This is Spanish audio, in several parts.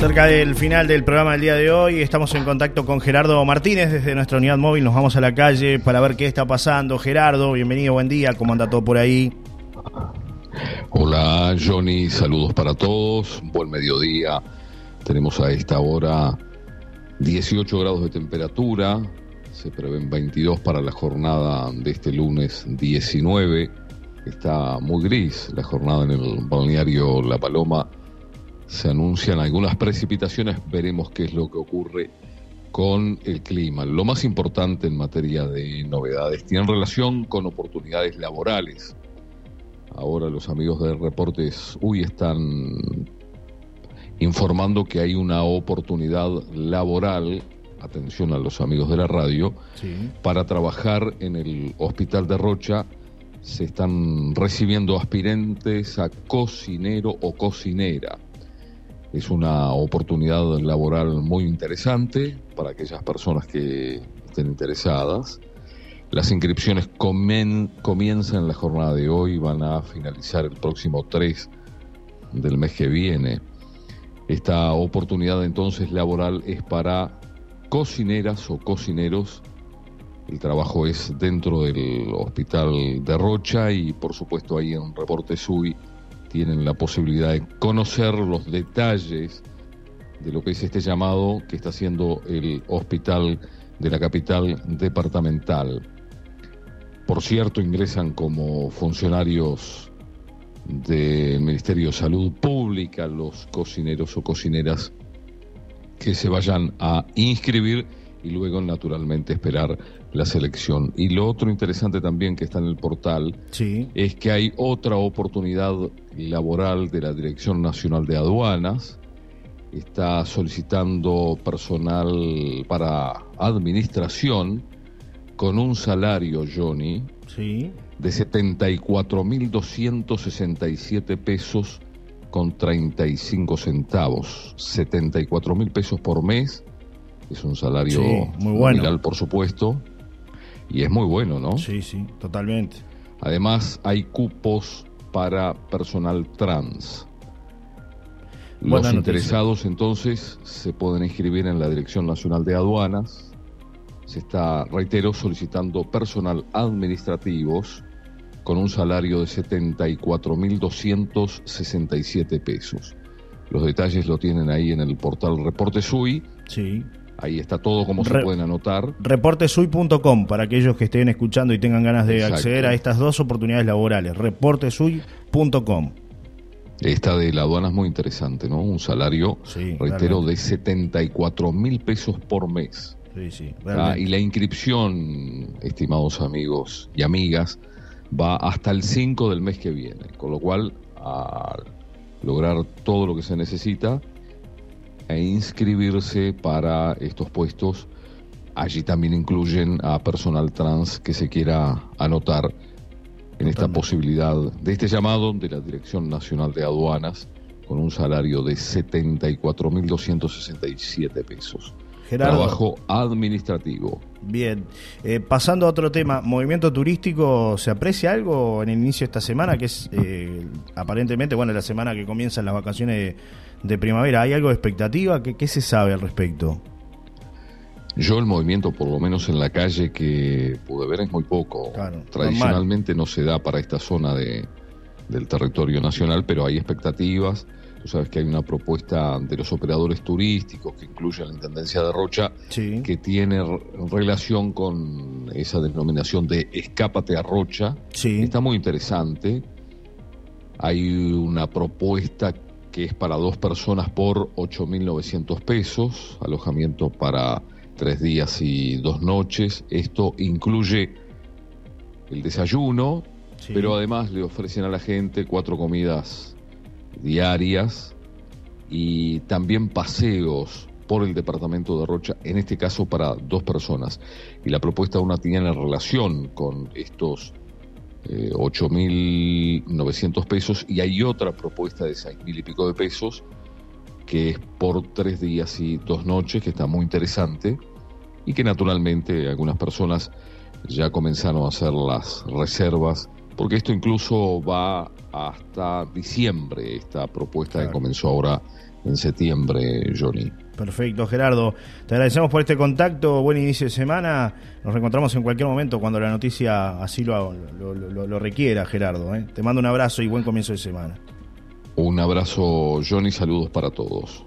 Cerca del final del programa del día de hoy, estamos en contacto con Gerardo Martínez desde nuestra unidad móvil. Nos vamos a la calle para ver qué está pasando. Gerardo, bienvenido, buen día. ¿Cómo anda todo por ahí? Hola Johnny, saludos para todos. Buen mediodía. Tenemos a esta hora 18 grados de temperatura. Se prevén 22 para la jornada de este lunes 19. Está muy gris la jornada en el balneario La Paloma se anuncian algunas precipitaciones, veremos qué es lo que ocurre con el clima. Lo más importante en materia de novedades tiene relación con oportunidades laborales. Ahora los amigos de Reportes UI están informando que hay una oportunidad laboral, atención a los amigos de la radio, para trabajar en el Hospital de Rocha. Se están recibiendo aspirantes a cocinero o cocinera es una oportunidad laboral muy interesante para aquellas personas que estén interesadas. Las inscripciones comienzan en la jornada de hoy, van a finalizar el próximo 3 del mes que viene. Esta oportunidad entonces laboral es para cocineras o cocineros. El trabajo es dentro del hospital de Rocha y por supuesto ahí en Reporte SUI tienen la posibilidad de conocer los detalles de lo que es este llamado que está haciendo el hospital de la capital departamental. Por cierto, ingresan como funcionarios del Ministerio de Salud Pública los cocineros o cocineras que se vayan a inscribir y luego naturalmente esperar la selección. Y lo otro interesante también que está en el portal es que hay otra oportunidad laboral de la Dirección Nacional de Aduanas. Está solicitando personal para administración con un salario, Johnny, sí. de 74.267 pesos con 35 centavos. 74.000 pesos por mes. Es un salario muy bueno. por supuesto. Y es muy bueno, ¿no? Sí, sí, totalmente. Además, hay cupos para personal trans. Los interesados entonces se pueden inscribir en la Dirección Nacional de Aduanas. Se está, reitero, solicitando personal administrativos con un salario de 74.267 pesos. Los detalles lo tienen ahí en el portal Reporte SUI. Sí. Ahí está todo como se pueden anotar. Reportesuy.com para aquellos que estén escuchando y tengan ganas de acceder a estas dos oportunidades laborales. Reportesuy.com. Esta de la aduana es muy interesante, ¿no? Un salario, reitero, de 74 mil pesos por mes. Sí, sí. Ah, y la inscripción, estimados amigos y amigas, va hasta el 5 del mes que viene. Con lo cual, al lograr todo lo que se necesita, e inscribirse para estos puestos. Allí también incluyen a personal trans que se quiera anotar en esta posibilidad de este llamado de la Dirección Nacional de Aduanas con un salario de 74.267 pesos. Trabajo administrativo. Bien, eh, pasando a otro tema, movimiento turístico, ¿se aprecia algo en el inicio de esta semana? Que es eh, aparentemente, bueno, la semana que comienzan las vacaciones de, primavera. ¿Hay algo de expectativa? ¿Qué, se sabe al respecto? Yo el movimiento, por lo menos en la calle que pude ver, es muy poco. Tradicionalmente no se da para esta zona de, del territorio nacional, pero hay expectativas Tú sabes que hay una propuesta de los operadores turísticos que incluye la Intendencia de Rocha, que tiene relación con esa denominación de escápate a Rocha. Está muy interesante. Hay una propuesta que es para dos personas por 8.900 pesos, alojamiento para tres días y dos noches. Esto incluye el desayuno, pero además le ofrecen a la gente cuatro comidas diarias y también paseos por el departamento de Rocha, en este caso para dos personas. Y la propuesta una tiene relación con estos eh, 8.900 pesos y hay otra propuesta de 6.000 y pico de pesos que es por tres días y dos noches, que está muy interesante y que naturalmente algunas personas ya comenzaron a hacer las reservas, porque esto incluso va hasta diciembre esta propuesta que comenzó ahora en septiembre, Johnny. Perfecto, Gerardo. Te agradecemos por este contacto. Buen inicio de semana. Nos reencontramos en cualquier momento cuando la noticia así lo, lo, requiera, Gerardo. ¿eh? Te mando un abrazo y buen comienzo de semana. Un abrazo, Johnny. Saludos para todos.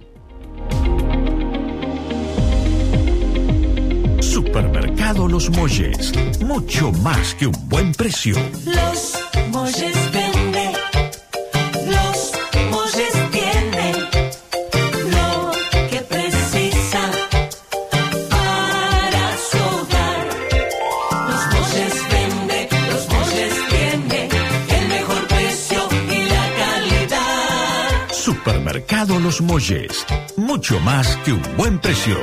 Supermercado Los Molles. Mucho más que un buen precio. Los Los Molles. Mucho más que un buen precio.